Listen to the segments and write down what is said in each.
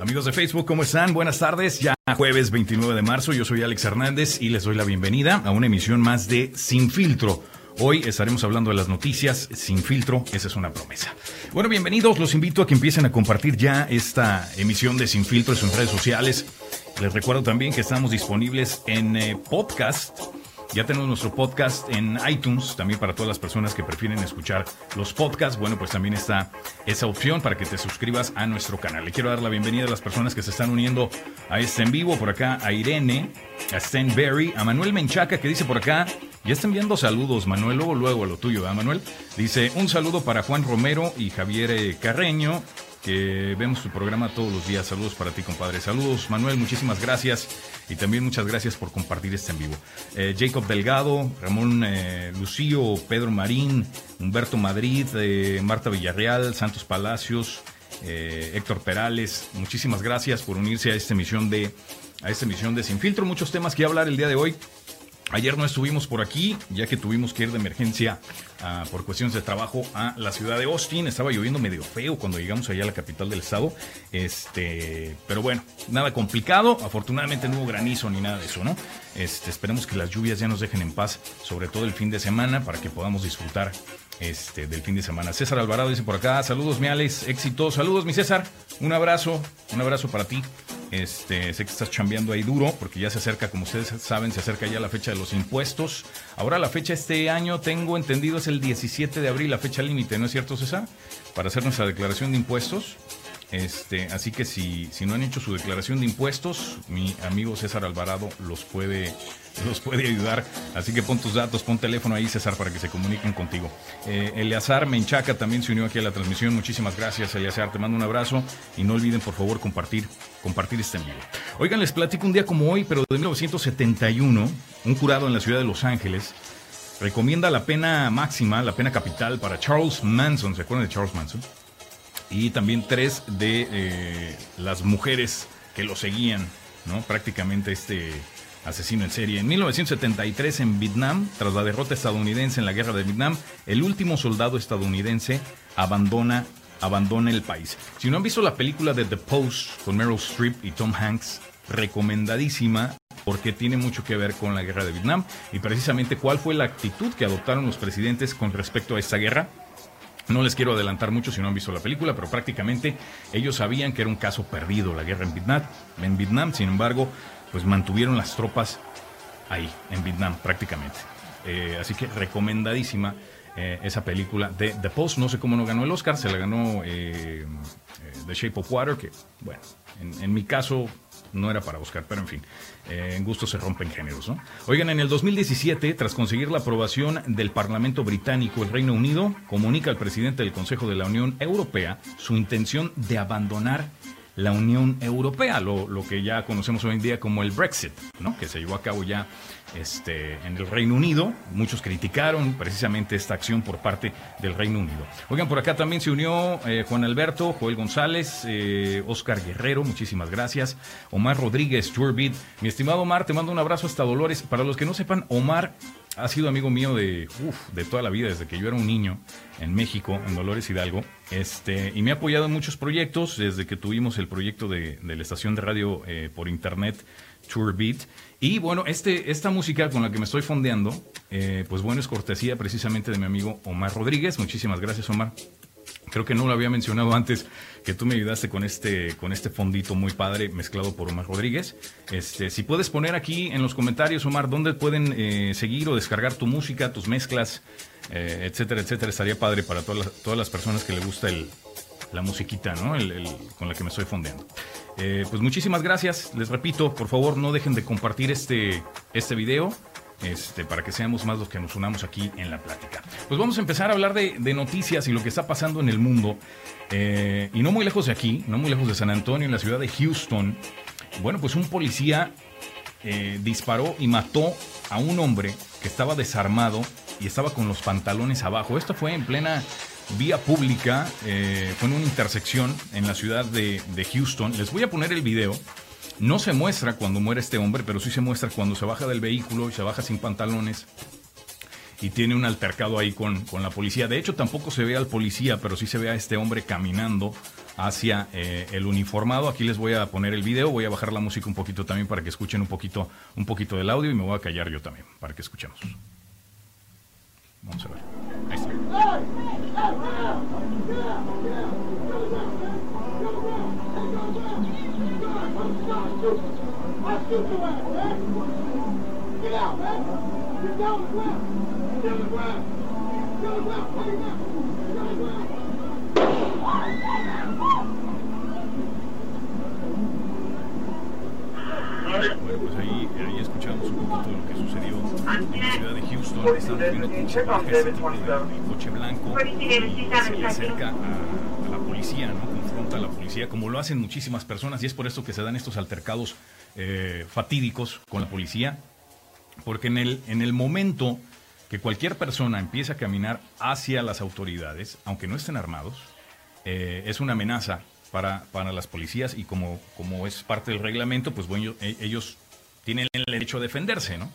Amigos de Facebook, ¿cómo están? Buenas tardes. Ya jueves 29 de marzo, yo soy Alex Hernández y les doy la bienvenida a una emisión más de Sin Filtro. Hoy estaremos hablando de las noticias sin filtro, esa es una promesa. Bueno, bienvenidos, los invito a que empiecen a compartir ya esta emisión de Sin Filtro en sus redes sociales. Les recuerdo también que estamos disponibles en eh, podcast ya tenemos nuestro podcast en iTunes, también para todas las personas que prefieren escuchar los podcasts. Bueno, pues también está esa opción para que te suscribas a nuestro canal. Le quiero dar la bienvenida a las personas que se están uniendo a este en vivo. Por acá a Irene, a Stan Berry, a Manuel Menchaca que dice por acá, ya están enviando saludos, Manuel, luego, luego a lo tuyo, ¿verdad, Manuel? Dice, un saludo para Juan Romero y Javier eh, Carreño, que vemos tu programa todos los días. Saludos para ti, compadre. Saludos, Manuel, muchísimas gracias. Y también muchas gracias por compartir este en vivo. Eh, Jacob Delgado, Ramón eh, Lucío, Pedro Marín, Humberto Madrid, eh, Marta Villarreal, Santos Palacios, Héctor Perales, muchísimas gracias por unirse a esta emisión de a esta emisión de Sin Filtro. Muchos temas que hablar el día de hoy. Ayer no estuvimos por aquí, ya que tuvimos que ir de emergencia ah, por cuestiones de trabajo a la ciudad de Austin. Estaba lloviendo medio feo cuando llegamos allá a la capital del estado. Este, pero bueno, nada complicado. Afortunadamente no hubo granizo ni nada de eso, ¿no? Este, esperemos que las lluvias ya nos dejen en paz, sobre todo el fin de semana, para que podamos disfrutar este, del fin de semana. César Alvarado dice por acá, saludos mi Alex, éxito, saludos mi César, un abrazo, un abrazo para ti. Este, sé que estás chambeando ahí duro porque ya se acerca, como ustedes saben, se acerca ya la fecha de los impuestos. Ahora la fecha este año, tengo entendido, es el 17 de abril, la fecha límite, ¿no es cierto, César? Para hacer nuestra declaración de impuestos. Este, así que si, no han hecho su declaración de impuestos, mi amigo César Alvarado los puede, los puede ayudar. Así que pon tus datos, pon teléfono ahí, César, para que se comuniquen contigo. Eh, Eleazar Menchaca también se unió aquí a la transmisión. Muchísimas gracias, Eleazar. Te mando un abrazo y no olviden, por favor, compartir, compartir este envío. Oigan, les platico un día como hoy, pero de 1971, un jurado en la ciudad de Los Ángeles recomienda la pena máxima, la pena capital para Charles Manson. ¿Se acuerdan de Charles Manson? Y también tres de eh, las mujeres que lo seguían, ¿no? Prácticamente este asesino en serie. En 1973 en Vietnam, tras la derrota estadounidense en la guerra de Vietnam, el último soldado estadounidense abandona abandona el país. Si no han visto la película de The Post con Meryl Streep y Tom Hanks, recomendadísima porque tiene mucho que ver con la guerra de Vietnam y precisamente cuál fue la actitud que adoptaron los presidentes con respecto a esta guerra no les quiero adelantar mucho si no han visto la película, pero prácticamente ellos sabían que era un caso perdido la guerra en Vietnam. En Vietnam, sin embargo, pues mantuvieron las tropas ahí, en Vietnam prácticamente. Eh, así que recomendadísima eh, esa película de The Post. No sé cómo no ganó el Oscar, se la ganó eh, The Shape of Water, que bueno, en mi caso no era para buscar, pero en fin, eh, en gusto se rompen géneros. ¿no? Oigan, en el 2017, tras conseguir la aprobación del Parlamento británico, el Reino Unido comunica al presidente del Consejo de la Unión Europea su intención de abandonar la Unión Europea, lo, lo, que ya conocemos hoy en día como el Brexit, ¿no? que se llevó a cabo ya este, en el Reino Unido. Muchos criticaron precisamente esta acción por parte del Reino Unido. Oigan, por acá también se unió eh, Juan Alberto, Joel González, eh, Oscar Guerrero, muchísimas gracias. Omar Rodríguez, Turbid. Mi estimado Omar, te mando un abrazo hasta Dolores. Para los que no sepan, Omar ha sido amigo mío de, de toda la vida, desde que yo era un niño en México, en Dolores Hidalgo, este, y me ha apoyado en muchos proyectos, desde que tuvimos el proyecto de, la estación de radio eh, por internet, Tour Beat. Y bueno, este, esta música con la que me estoy fondeando, eh, pues bueno, es cortesía precisamente de mi amigo Omar Rodríguez. Muchísimas gracias, Omar. Creo que no lo había mencionado antes que tú me ayudaste con este, con este fondito muy padre mezclado por Omar Rodríguez. Este, si puedes poner aquí en los comentarios, Omar, dónde pueden eh, seguir o descargar tu música, tus mezclas, eh, etcétera, etcétera, estaría padre para todas las, todas las personas que le gusta el, la musiquita, ¿no? El, con la que me estoy fondeando. Eh, pues muchísimas gracias. Les repito, por favor, no dejen de compartir este, este video. Este, para que seamos más los que nos unamos aquí en la plática. Pues vamos a empezar a hablar de, noticias y lo que está pasando en el mundo. Eh, y no muy lejos de aquí, no muy lejos de San Antonio, en la ciudad de Houston. Bueno, pues un policía eh, disparó y mató a un hombre que estaba desarmado y estaba con los pantalones abajo. Esto fue en plena vía pública, eh, fue en una intersección en la ciudad de, Houston. Les voy a poner el video no se muestra cuando muere este hombre, pero sí se muestra cuando se baja del vehículo y se baja sin pantalones. y tiene un altercado ahí con, con, la policía. De hecho, tampoco se ve al policía, pero sí se ve a este hombre caminando hacia eh, el uniformado. Aquí les voy a poner el video, voy a bajar la música un poquito también para que escuchen un poquito, un poquito del audio y me voy a callar yo también para que escuchemos. Vamos a ver. Get down the ground. Get on the ground. Get on the ground. Get on the ground. Pues ahí, ahí escuchamos un poquito de lo que sucedió en la ciudad de Houston. Están viendo tipo de coche blanco y se acerca a, la policía, ¿no? Confronta a la policía, como lo hacen muchísimas personas, y es por esto que se dan estos altercados eh, fatídicos con la policía, porque en el, en el momento que cualquier persona empieza a caminar hacia las autoridades, aunque no estén armados, eh, es una amenaza para, para las policías y como, como es parte del reglamento, pues bueno, ellos tienen el derecho a defenderse, ¿no?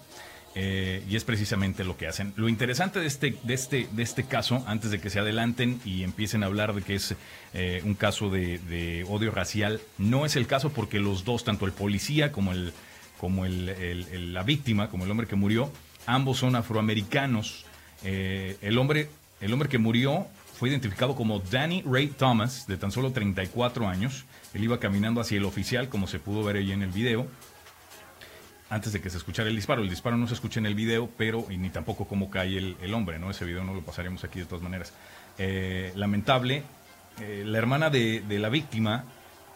Eh, y es precisamente lo que hacen. Lo interesante de este, de, este, de este caso, antes de que se adelanten y empiecen a hablar de que es eh, un caso de, odio racial, no es el caso porque los dos, tanto el policía como, el, como el, la víctima, como el hombre que murió, ambos son afroamericanos. Eh, el, hombre, el hombre que murió fue identificado como Danny Ray Thomas, de tan solo 34 años. Él iba caminando hacia el oficial, como se pudo ver ahí en el video antes de que se escuchara el disparo. El disparo no se escucha en el video, pero y ni tampoco cómo cae el, hombre, ¿no? Ese video no lo pasaremos aquí de todas maneras. Eh, lamentable, eh, la hermana de, de, la víctima,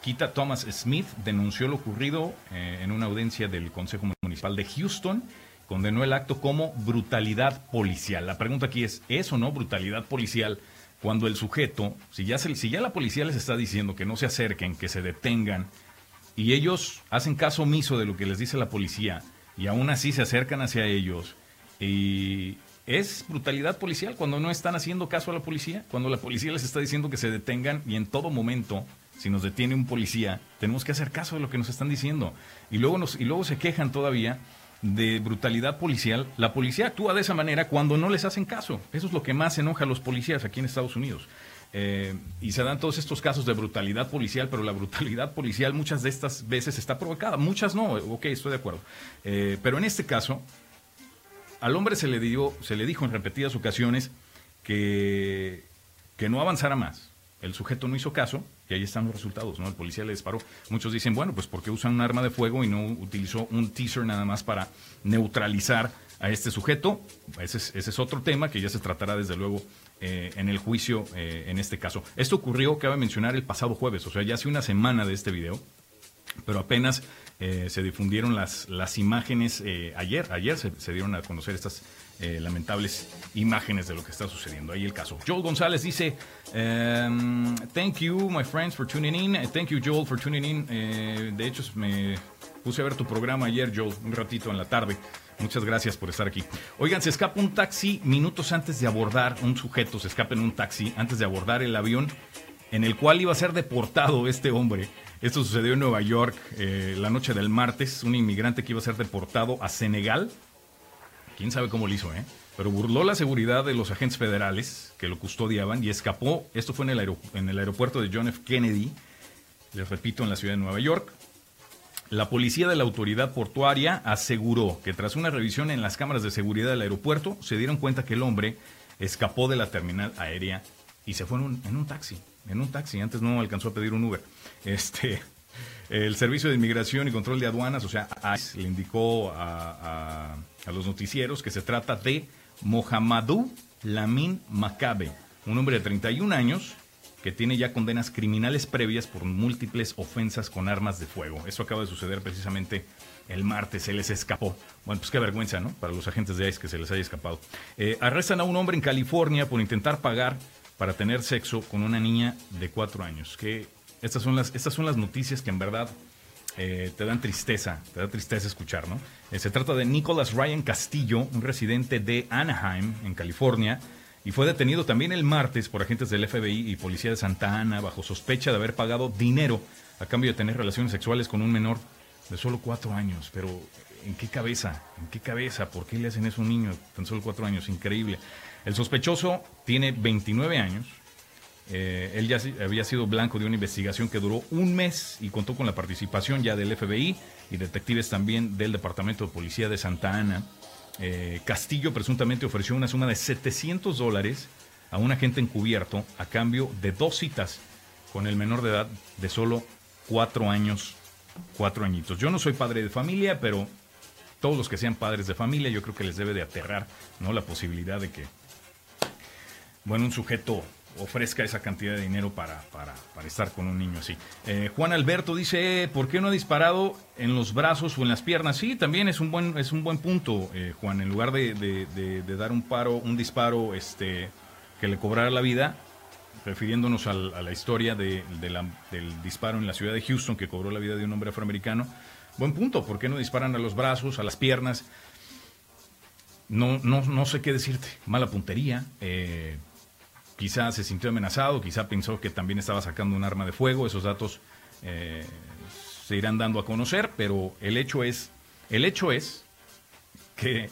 Kita Thomas Smith, denunció lo ocurrido eh, en una audiencia del Consejo Municipal de Houston. Condenó el acto como brutalidad policial. La pregunta aquí es, ¿es o no brutalidad policial cuando el sujeto, si ya, se, si ya la policía les está diciendo que no se acerquen, que se detengan, y ellos hacen caso omiso de lo que les dice la policía y aún así se acercan hacia ellos y es brutalidad policial cuando no están haciendo caso a la policía, cuando la policía les está diciendo que se detengan y en todo momento si nos detiene un policía, tenemos que hacer caso de lo que nos están diciendo. Y luego, nos, y luego se quejan todavía de brutalidad policial. La policía actúa de esa manera cuando no les hacen caso. Eso es lo que más enoja a los policías aquí en Estados Unidos. Eh, y se dan todos estos casos de brutalidad policial, pero la brutalidad policial muchas de estas veces está provocada, muchas no, ok, estoy de acuerdo. Eh, pero en este caso, al hombre se le, dio, se le dijo en repetidas ocasiones que, que no avanzara más. El sujeto no hizo caso y ahí están los resultados, ¿no? El policía le disparó. Muchos dicen, bueno, pues porque usan un arma de fuego y no utilizó un teaser nada más para neutralizar a este sujeto. Ese es, ese es otro tema que ya se tratará desde luego eh, en el juicio eh, en este caso. Esto ocurrió, cabe mencionar, el pasado jueves, o sea, ya hace una semana de este video, pero apenas eh, se difundieron las, las imágenes eh, ayer, ayer se, se, dieron a conocer estas eh, lamentables imágenes de lo que está sucediendo. Ahí el caso. Joel González dice, um, thank you, my friends, for tuning in. Thank you, Joel, for tuning in. de hecho, me puse a ver tu programa ayer, Joel, un ratito en la tarde. Muchas gracias por estar aquí. Oigan, se escapa un taxi minutos antes de abordar, un sujeto se escapa en un taxi antes de abordar el avión en el cual iba a ser deportado este hombre. Esto sucedió en Nueva York eh, la noche del martes, un inmigrante que iba a ser deportado a Senegal. Quién sabe cómo lo hizo, ¿eh? Pero burló la seguridad de los agentes federales que lo custodiaban y escapó. Esto fue en el, en el aeropuerto de John F. Kennedy, les repito, en la ciudad de Nueva York. La policía de la autoridad portuaria aseguró que tras una revisión en las cámaras de seguridad del aeropuerto se dieron cuenta que el hombre escapó de la terminal aérea y se fue en un, en un taxi, en un taxi. Antes no alcanzó a pedir un Uber. Este, el Servicio de Inmigración y Control de Aduanas, o sea, le indicó a, a, los noticieros que se trata de Mohamedou Lamin Makabe, un hombre de 31 años que tiene ya condenas criminales previas por múltiples ofensas con armas de fuego. Eso acaba de suceder precisamente el martes, se les escapó. Bueno, pues qué vergüenza, ¿no? Para los agentes de ICE que se les haya escapado. Eh, arrestan a un hombre en California por intentar pagar para tener sexo con una niña de cuatro años. Que estas son las, estas son las noticias que en verdad eh, te dan tristeza, te da tristeza escuchar, ¿no? Eh, se trata de Nicholas Ryan Castillo, un residente de Anaheim, en California, y fue detenido también el martes por agentes del FBI y policía de Santa Ana bajo sospecha de haber pagado dinero a cambio de tener relaciones sexuales con un menor de solo cuatro años. Pero ¿en qué cabeza? ¿En qué cabeza? ¿Por qué le hacen eso a un niño tan solo cuatro años? Increíble. El sospechoso tiene 29 años. Eh, él ya había sido blanco de una investigación que duró un mes y contó con la participación ya del FBI y detectives también del Departamento de Policía de Santa Ana. Eh, Castillo presuntamente ofreció una suma de 700 dólares a un agente encubierto a cambio de dos citas con el menor de edad de solo cuatro años, cuatro añitos. Yo no soy padre de familia, pero todos los que sean padres de familia, yo creo que les debe de aterrar, ¿no? La posibilidad de que, bueno, un sujeto ofrezca esa cantidad de dinero para, para, estar con un niño así. Eh, Juan Alberto dice, ¿por qué no ha disparado en los brazos o en las piernas? Sí, también es un buen, es un buen punto, eh, Juan. En lugar de, dar un paro, un disparo este, que le cobrara la vida, refiriéndonos a la historia de, del disparo en la ciudad de Houston que cobró la vida de un hombre afroamericano. Buen punto, ¿por qué no disparan a los brazos, a las piernas? No, no, no sé qué decirte, mala puntería. Eh, quizá se sintió amenazado, quizá pensó que también estaba sacando un arma de fuego, esos datos eh, se irán dando a conocer, pero el hecho es, el hecho es que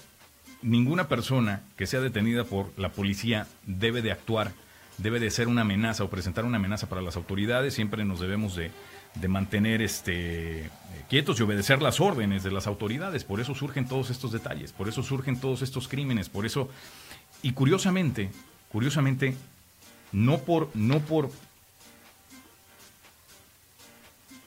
ninguna persona que sea detenida por la policía debe de actuar debe de ser una amenaza o presentar una amenaza para las autoridades, siempre nos debemos de, mantener este, quietos y obedecer las órdenes de las autoridades. Por eso surgen todos estos detalles, por eso surgen todos estos crímenes, por eso... Y curiosamente, curiosamente, no por, no por,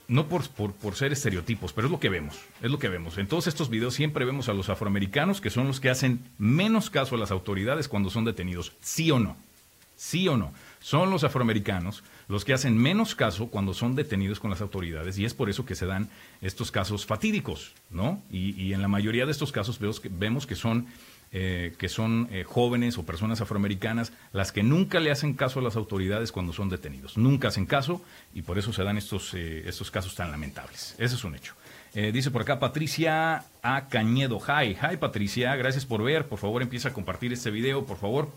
no por, por, ser estereotipos, pero es lo que vemos, es lo que vemos. En todos estos videos siempre vemos a los afroamericanos que son los que hacen menos caso a las autoridades cuando son detenidos, sí o no. ¿Sí o no? Son los afroamericanos los que hacen menos caso cuando son detenidos con las autoridades y es por eso que se dan estos casos fatídicos, ¿no? Y, en la mayoría de estos casos vemos que, son, eh, que son eh, jóvenes o personas afroamericanas las que nunca le hacen caso a las autoridades cuando son detenidos. Nunca hacen caso y por eso se dan estos, eh, estos casos tan lamentables. Ese es un hecho. dice por acá Patricia A. Cañedo. Hi, hi Patricia, gracias por ver. Por favor empieza a compartir este video, por favor.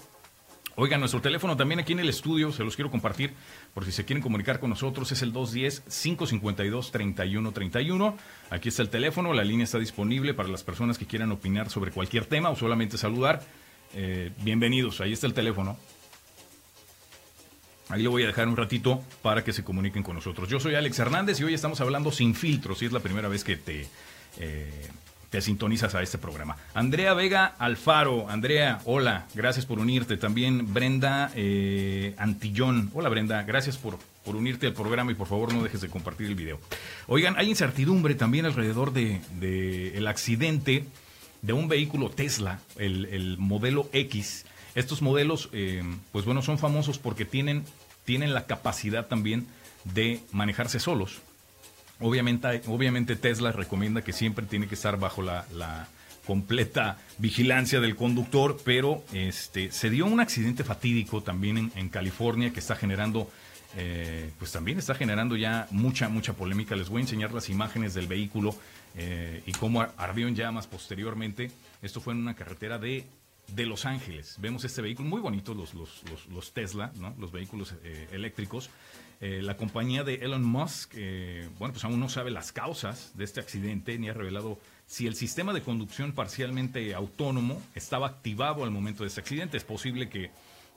Oigan, nuestro teléfono también aquí en el estudio, se los quiero compartir por si se quieren comunicar con nosotros, es el 210-552-3131. Aquí está el teléfono, la línea está disponible para las personas que quieran opinar sobre cualquier tema o solamente saludar. Eh, bienvenidos, ahí está el teléfono. Ahí lo voy a dejar un ratito para que se comuniquen con nosotros. Yo soy Alex Hernández y hoy estamos hablando sin filtros, si es la primera vez que te... Eh, te sintonizas a este programa. Andrea Vega Alfaro, Andrea, hola, gracias por unirte. También Brenda eh, Antillón, hola Brenda, gracias por, por unirte al programa y por favor no dejes de compartir el video. Oigan, hay incertidumbre también alrededor de, el accidente de un vehículo Tesla, el, modelo X. Estos modelos, eh, pues bueno, son famosos porque tienen, tienen la capacidad también de manejarse solos. Obviamente, obviamente Tesla recomienda que siempre tiene que estar bajo la, completa vigilancia del conductor, pero este, se dio un accidente fatídico también en, California que está generando, eh, pues también está generando ya mucha, mucha polémica. Les voy a enseñar las imágenes del vehículo eh, y cómo ardió en llamas posteriormente. Esto fue en una carretera de, de Los Ángeles. Vemos este vehículo, muy bonito los, los, los, Tesla, ¿no? los vehículos eh, eléctricos. Eh, la compañía de Elon Musk, eh, bueno, pues aún no sabe las causas de este accidente ni ha revelado si el sistema de conducción parcialmente autónomo estaba activado al momento de este accidente. Es posible que,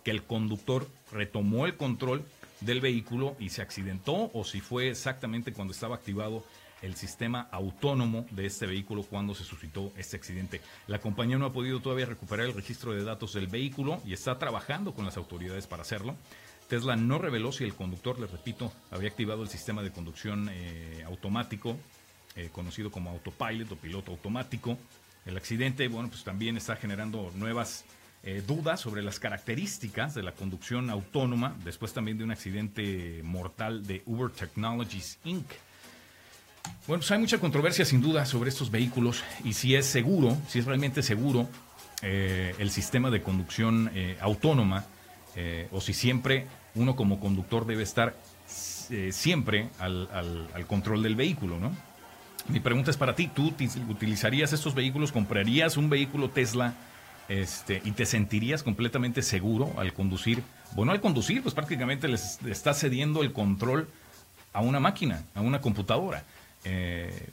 que el conductor retomó el control del vehículo y se accidentó o si fue exactamente cuando estaba activado el sistema autónomo de este vehículo cuando se suscitó este accidente. La compañía no ha podido todavía recuperar el registro de datos del vehículo y está trabajando con las autoridades para hacerlo. Tesla no reveló si el conductor, les repito, había activado el sistema de conducción eh, automático, eh, conocido como autopilot o piloto automático. El accidente, bueno, pues también está generando nuevas eh, dudas sobre las características de la conducción autónoma, después también de un accidente mortal de Uber Technologies Inc. Bueno, pues hay mucha controversia sin duda sobre estos vehículos y si es seguro, si es realmente seguro el sistema de conducción autónoma eh, o si siempre uno como conductor debe estar eh, siempre al, control del vehículo, ¿no? Mi pregunta es para ti, ¿tú utilizarías estos vehículos? ¿Comprarías un vehículo Tesla este, y te sentirías completamente seguro al conducir? Bueno, al conducir, pues prácticamente les estás cediendo el control a una máquina, a una computadora. Eh,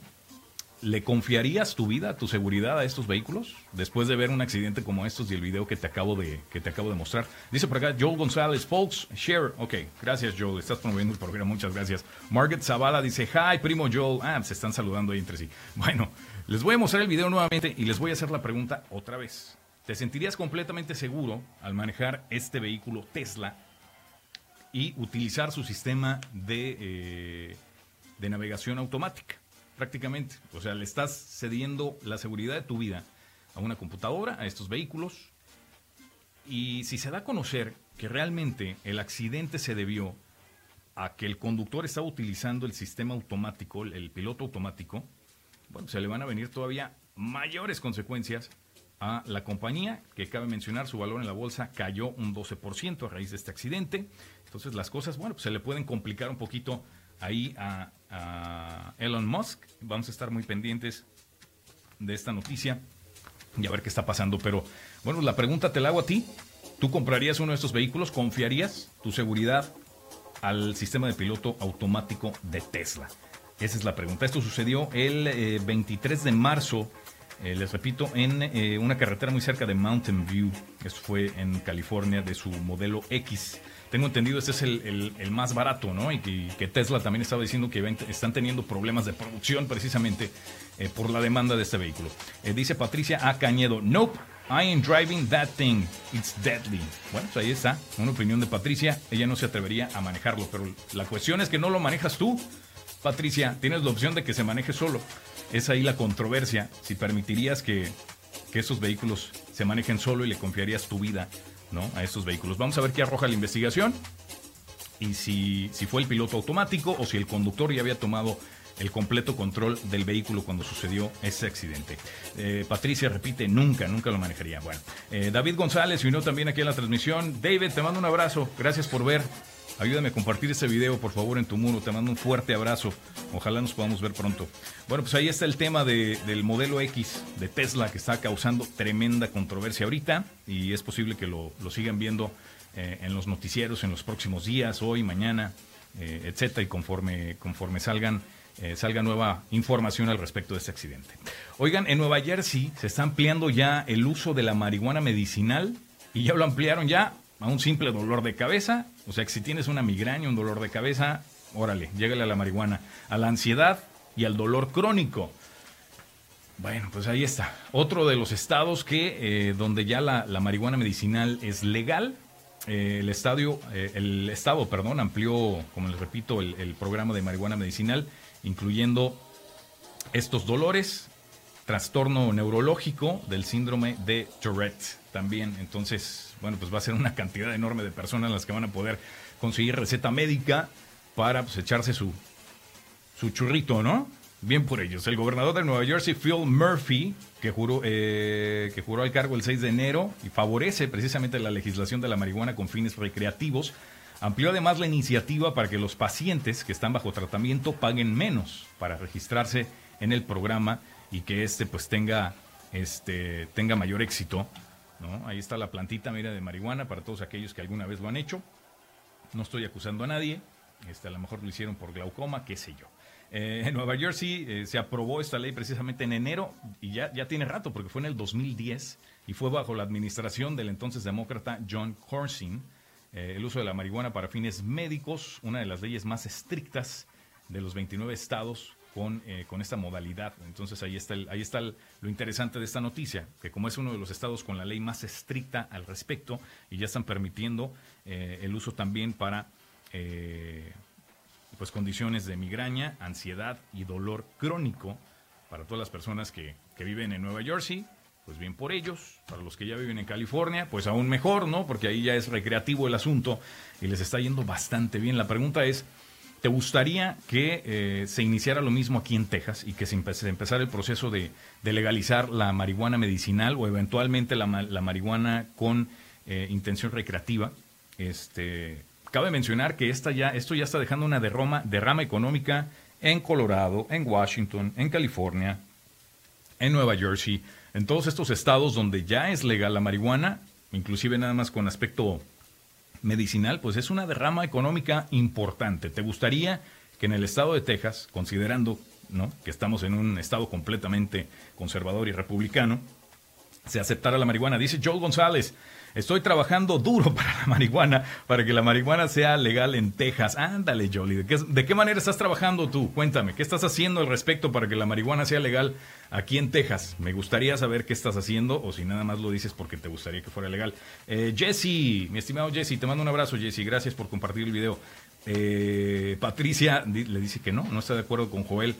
¿Le confiarías tu vida, tu seguridad a estos vehículos después de ver un accidente como estos y el video que te acabo de, que te acabo de mostrar? Dice por acá Joel González, folks, share. Ok, gracias Joel, estás promoviendo el programa, muchas gracias. Margaret Zavala dice, hi, primo Joel. Ah, se están saludando ahí entre sí. Bueno, les voy a mostrar el video nuevamente y les voy a hacer la pregunta otra vez. ¿Te sentirías completamente seguro al manejar este vehículo Tesla y utilizar su sistema de, eh, de navegación automática? Prácticamente. O sea, le estás cediendo la seguridad de tu vida a una computadora, a estos vehículos. Y si se da a conocer que realmente el accidente se debió a que el conductor estaba utilizando el sistema automático, el piloto automático, bueno, se le van a venir todavía mayores consecuencias a la compañía, que cabe mencionar, su valor en la bolsa cayó un 12% a raíz de este accidente. Entonces las cosas, bueno, pues se le pueden complicar un poquito ahí a, Elon Musk. Vamos a estar muy pendientes de esta noticia y a ver qué está pasando. Pero bueno, la pregunta te la hago a ti. ¿Tú comprarías uno de estos vehículos? ¿Confiarías tu seguridad al sistema de piloto automático de Tesla? Esa es la pregunta. Esto sucedió el 23 eh, de marzo, eh, les repito, en eh, una carretera muy cerca de Mountain View. Esto fue en California de su modelo X tengo entendido este es el, más barato, ¿no? Y que, Tesla también estaba diciendo que están teniendo problemas de producción precisamente eh, por la demanda de este vehículo. Eh, dice Patricia A. Cañedo, nope, I am driving that thing. It's deadly. Bueno, pues ahí está, una opinión de Patricia. Ella no se atrevería a manejarlo, pero la cuestión es que no lo manejas tú. Patricia, tienes la opción de que se maneje solo. Es ahí la controversia, si permitirías que, que esos vehículos se manejen solo y le confiarías tu vida a estos vehículos. Vamos a ver qué arroja la investigación y si, si fue el piloto automático o si el conductor ya había tomado el completo control del vehículo cuando sucedió ese accidente. Eh, Patricia repite, nunca, nunca lo manejaría. Bueno, eh, David González vino también aquí a la transmisión. David, te mando un abrazo. Gracias por ver. Ayúdame a compartir este video, por favor, en tu muro. Te mando un fuerte abrazo. Ojalá nos podamos ver pronto. Bueno, pues ahí está el tema del modelo X de Tesla que está causando tremenda controversia ahorita y es posible que lo, sigan viendo eh, en los noticieros en los próximos días, hoy, mañana, eh, etcétera, y conforme, conforme salgan, eh, salga nueva información al respecto de este accidente. Oigan, en Nueva Jersey se está ampliando ya el uso de la marihuana medicinal y ya lo ampliaron ya a un simple dolor de cabeza. O sea que si tienes una migraña, un dolor de cabeza, órale, llégale a la marihuana. A la ansiedad y al dolor crónico. Bueno, pues ahí está. Otro de los estados que eh, donde ya la, marihuana medicinal es legal. Eh, el estadio, eh, el estado, perdón, amplió, como les repito, el programa de marihuana medicinal, incluyendo estos dolores, trastorno neurológico del síndrome de Tourette también. Entonces, bueno, pues va a ser una cantidad enorme de personas las que van a poder conseguir receta médica para pues, echarse su, su churrito, ¿no? Bien por ellos. El gobernador de Nueva Jersey, Phil Murphy, que juró, eh, que juró al cargo el 6 de enero y favorece precisamente la legislación de la marihuana con fines recreativos, amplió además la iniciativa para que los pacientes que están bajo tratamiento paguen menos para registrarse en el programa y que este pues tenga, este, tenga mayor éxito Ahí está la plantita, mira, de marihuana para todos aquellos que alguna vez lo han hecho. No estoy acusando a nadie. Este, a lo mejor lo hicieron por glaucoma, qué sé yo. Eh, en Nueva Jersey eh, se aprobó esta ley precisamente en enero y ya, ya tiene rato porque fue en el 2010 y fue bajo la administración del entonces demócrata John Corsin. Eh, el uso de la marihuana para fines médicos, una de las leyes más estrictas de los 29 estados con, eh, con esta modalidad. Entonces ahí está, ahí está lo interesante de esta noticia, que como es uno de los estados con la ley más estricta al respecto y ya están permitiendo eh, el uso también para eh, pues condiciones de migraña, ansiedad y dolor crónico para todas las personas que, que viven en Nueva Jersey, pues bien por ellos. Para los que ya viven en California, pues aún mejor, ¿no? Porque ahí ya es recreativo el asunto y les está yendo bastante bien. La pregunta es, ¿Te gustaría que eh, se iniciara lo mismo aquí en Texas y que se, empezara el proceso de, legalizar la marihuana medicinal o eventualmente la, marihuana con eh, intención recreativa? Este, cabe mencionar que esta ya, esto ya está dejando una derrama, derrama económica en Colorado, en Washington, en California, en Nueva Jersey, en todos estos estados donde ya es legal la marihuana, inclusive nada más con aspecto medicinal, pues es una derrama económica importante. ¿Te gustaría que en el estado de Texas, considerando que estamos en un estado completamente conservador y republicano, se aceptara la marihuana. Dice Joel González, estoy trabajando duro para la marihuana, para que la marihuana sea legal en Texas. Ándale, Jolie, ¿de qué, ¿de qué manera estás trabajando tú? Cuéntame, ¿qué estás haciendo al respecto para que la marihuana sea legal aquí en Texas? Me gustaría saber qué estás haciendo o si nada más lo dices porque te gustaría que fuera legal. Eh, Jesse, mi estimado Jesse, te mando un abrazo, Jesse, gracias por compartir el video. Eh, Patricia le dice que no, no está de acuerdo con Joel.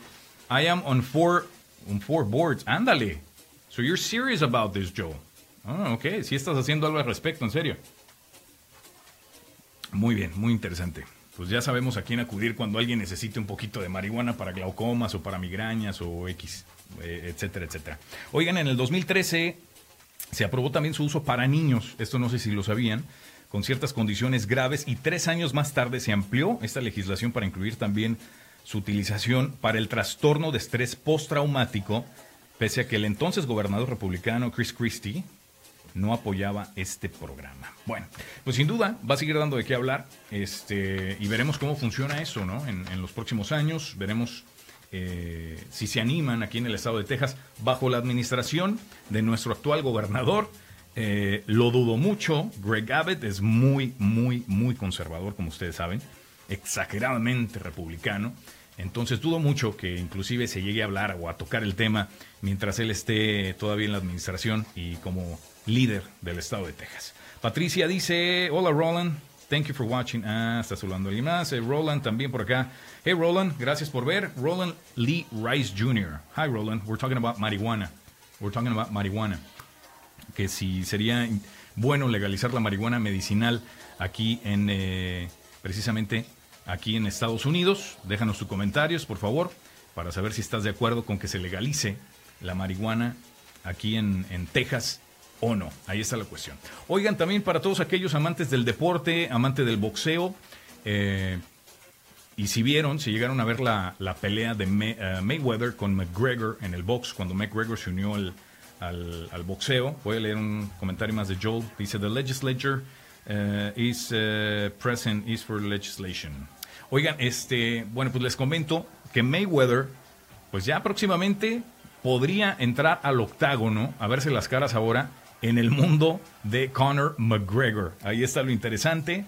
I am on four, on four boards. Ándale. So you're serious about this, Joe. Ah, ok, si estás haciendo algo al respecto, en serio. Muy bien, muy interesante. Pues ya sabemos a quién acudir cuando alguien necesite un poquito de marihuana para glaucomas o para migrañas o X, eh, etcétera, etcétera. Oigan, en el 2013 se aprobó también su uso para niños. Esto no sé si lo sabían con ciertas condiciones graves y tres años más tarde se amplió esta legislación para incluir también su utilización para el trastorno de estrés postraumático, pese a que el entonces gobernador republicano Chris Christie no apoyaba este programa. Bueno, pues sin duda va a seguir dando de qué hablar este, y veremos cómo funciona eso ¿no? en, los próximos años. Veremos eh, si se animan aquí en el estado de Texas bajo la administración de nuestro actual gobernador eh, lo dudo mucho. Greg Abbott es muy, muy, muy conservador, como ustedes saben, exageradamente republicano. Entonces dudo mucho que inclusive se llegue a hablar o a tocar el tema mientras él esté todavía en la administración y como líder del estado de Texas. Patricia dice, hola Roland, thank you for watching. Ah, está saludando alguien más. Eh, Roland también por acá. Hey Roland, gracias por ver. Roland Lee Rice Jr. Hi Roland, we're talking about marijuana. We're talking about marijuana que si sería bueno legalizar la marihuana medicinal aquí en eh, precisamente aquí en Estados Unidos. Déjanos tus comentarios, por favor, para saber si estás de acuerdo con que se legalice la marihuana aquí en, Texas o no. Ahí está la cuestión. Oigan, también para todos aquellos amantes del deporte, amantes del boxeo, eh, y si vieron, si llegaron a ver la, pelea de eh, Mayweather con McGregor en el box, cuando McGregor se unió al, al, boxeo. Voy a leer un comentario más de Joel. Dice, The legislature uh, is uh, present is for legislation. Oigan, este, bueno, pues les comento que Mayweather, pues ya próximamente podría entrar al octágono, a verse las caras ahora, en el mundo de Conor McGregor. Ahí está lo interesante.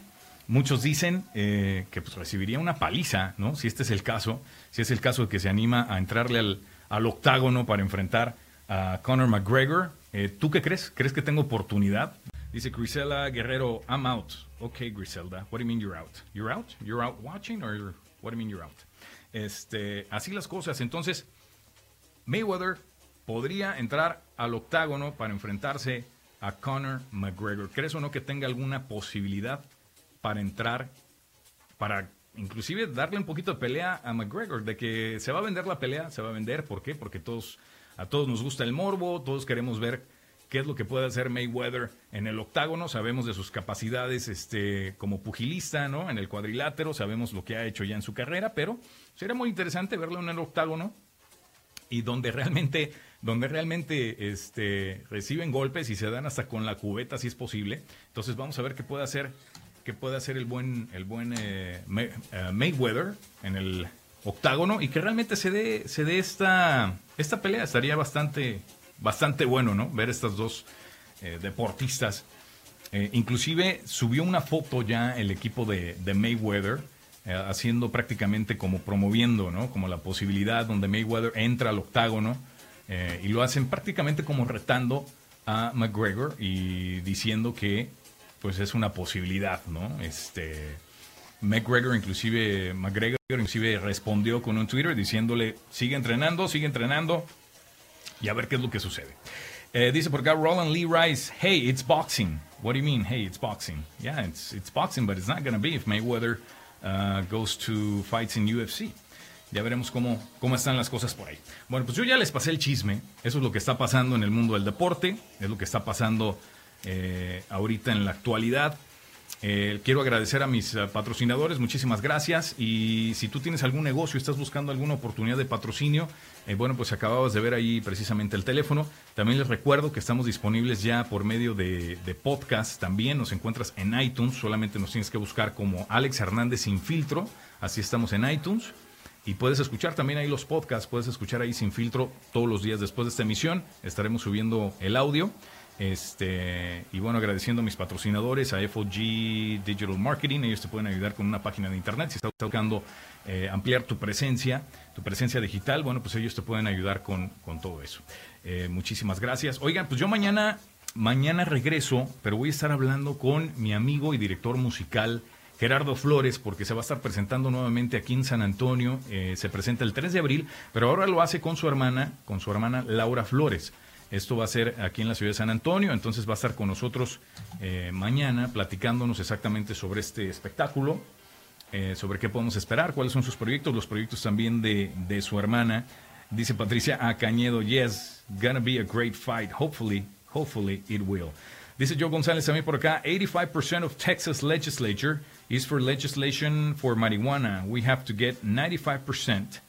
Muchos dicen eh, que pues, recibiría una paliza, ¿no? Si este es el caso, si es el caso de que se anima a entrarle al, al octágono para enfrentar a Conor McGregor. Eh, ¿Tú qué crees? ¿Crees que tengo oportunidad? Dice Grisela Guerrero, I'm out. Okay, Griselda, what do you mean you're out? You're out? You're out watching or what do you mean you're out? Este, así las cosas. Entonces, Mayweather podría entrar al octágono para enfrentarse a Conor McGregor. ¿Crees o no que tenga alguna posibilidad para entrar, para inclusive darle un poquito de pelea a McGregor? De que se va a vender la pelea, se va a vender. ¿Por qué? Porque todos a todos nos gusta el morbo, todos queremos ver qué es lo que puede hacer Mayweather en el octágono, sabemos de sus capacidades este, como pugilista, ¿no? En el cuadrilátero, sabemos lo que ha hecho ya en su carrera, pero sería muy interesante verlo en el octágono y donde realmente, donde realmente este, reciben golpes y se dan hasta con la cubeta si es posible. Entonces vamos a ver qué puede hacer, qué puede hacer el buen, el buen eh, eh, Mayweather en el octágono y que realmente se dé, se dé esta, esta pelea. Estaría bastante, bastante bueno, ¿no? Ver estas dos eh, deportistas. Eh, inclusive subió una foto ya el equipo de, Mayweather, eh, haciendo prácticamente como promoviendo, ¿no? Como la posibilidad donde Mayweather entra al octágono y lo hacen prácticamente como retando a McGregor y diciendo que pues es una posibilidad, ¿no? Este, McGregor inclusive, McGregor inclusive respondió con un Twitter diciéndole, sigue entrenando, sigue entrenando y a ver qué es lo que sucede. Eh, dice por acá Roland Lee Rice, hey, it's boxing. What do you mean, hey, it's boxing? Yeah, it's, it's boxing, but it's not going to be if Mayweather uh, goes to fights in UFC. Ya veremos cómo, cómo están las cosas por ahí. Bueno, pues yo ya les pasé el chisme. Eso es lo que está pasando en el mundo del deporte. Es lo que está pasando eh, ahorita en la actualidad. Eh, quiero agradecer a mis eh, patrocinadores, muchísimas gracias. Y si tú tienes algún negocio, estás buscando alguna oportunidad de patrocinio, eh, bueno, pues acababas de ver ahí precisamente el teléfono. También les recuerdo que estamos disponibles ya por medio de, podcast. También nos encuentras en iTunes, solamente nos tienes que buscar como Alex Hernández Sin Filtro. Así estamos en iTunes. Y puedes escuchar también ahí los podcasts, puedes escuchar ahí sin filtro todos los días después de esta emisión. Estaremos subiendo el audio. Este, y bueno, agradeciendo a mis patrocinadores, a FOG Digital Marketing, ellos te pueden ayudar con una página de internet. Si estás buscando eh, ampliar tu presencia, tu presencia digital, bueno, pues ellos te pueden ayudar con, con todo eso. Eh, muchísimas gracias. Oigan, pues yo mañana, mañana regreso, pero voy a estar hablando con mi amigo y director musical. Gerardo Flores, porque se va a estar presentando nuevamente aquí en San Antonio. Eh, se presenta el 3 de abril, pero ahora lo hace con su hermana, con su hermana Laura Flores. Esto va a ser aquí en la ciudad de San Antonio, entonces va a estar con nosotros eh, mañana platicándonos exactamente sobre este espectáculo, eh, sobre qué podemos esperar, cuáles son sus proyectos, los proyectos también de, de su hermana. Dice Patricia A. Yes, gonna be a great fight. Hopefully, hopefully it will. Dice Joe González también por acá, 85% of Texas legislature is for legislation for marijuana. We have to get 95%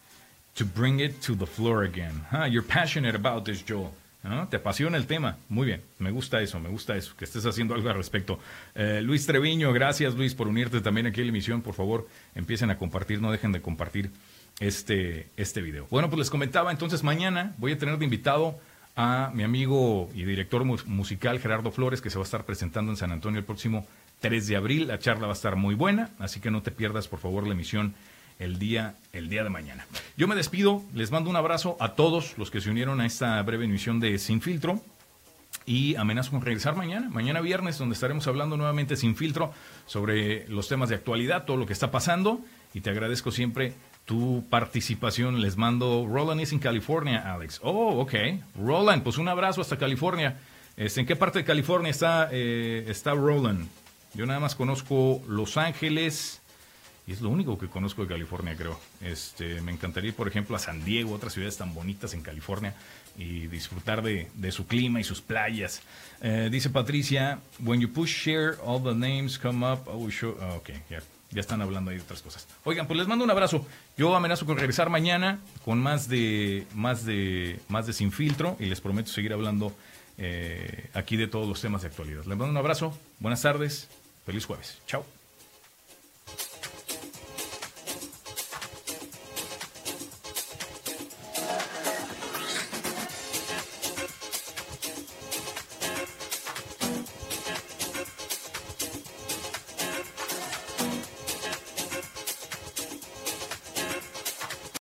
to bring it to the floor again. You're passionate about this, Joe. ¿No? Te apasiona el tema. Muy bien, me gusta eso, me gusta eso, que estés haciendo algo al respecto. Eh, Luis Treviño, gracias Luis por unirte también aquí a la emisión. Por favor, empiecen a compartir, no dejen de compartir este, este video. Bueno, pues les comentaba, entonces mañana voy a tener de invitado a mi amigo y director musical Gerardo Flores, que se va a estar presentando en San Antonio el próximo 3 de abril. La charla va a estar muy buena, así que no te pierdas, por favor, la emisión el día, el día de mañana. Yo me despido, les mando un abrazo a todos los que se unieron a esta breve emisión de Sin Filtro y amenazo con regresar mañana, mañana viernes, donde estaremos hablando nuevamente sin filtro sobre los temas de actualidad, todo lo que está pasando y te agradezco siempre tu participación. Les mando, Roland is en California, Alex. Oh, ok. Roland, pues un abrazo hasta California. Este, ¿En qué parte de California está, eh, está Roland? Yo nada más conozco Los Ángeles, y es lo único que conozco de California, creo. Este, me encantaría ir, por ejemplo, a San Diego, otras ciudades tan bonitas en California, y disfrutar de, su clima y sus playas. Eh, dice Patricia, when you push share, all the names come up. Oh, show. Ah, ok, ya, ya están hablando ahí de otras cosas. Oigan, pues les mando un abrazo. Yo amenazo con regresar mañana con más de, más de, más de Sin Filtro y les prometo seguir hablando eh, aquí de todos los temas de actualidad. Les mando un abrazo, buenas tardes, feliz jueves. Chao.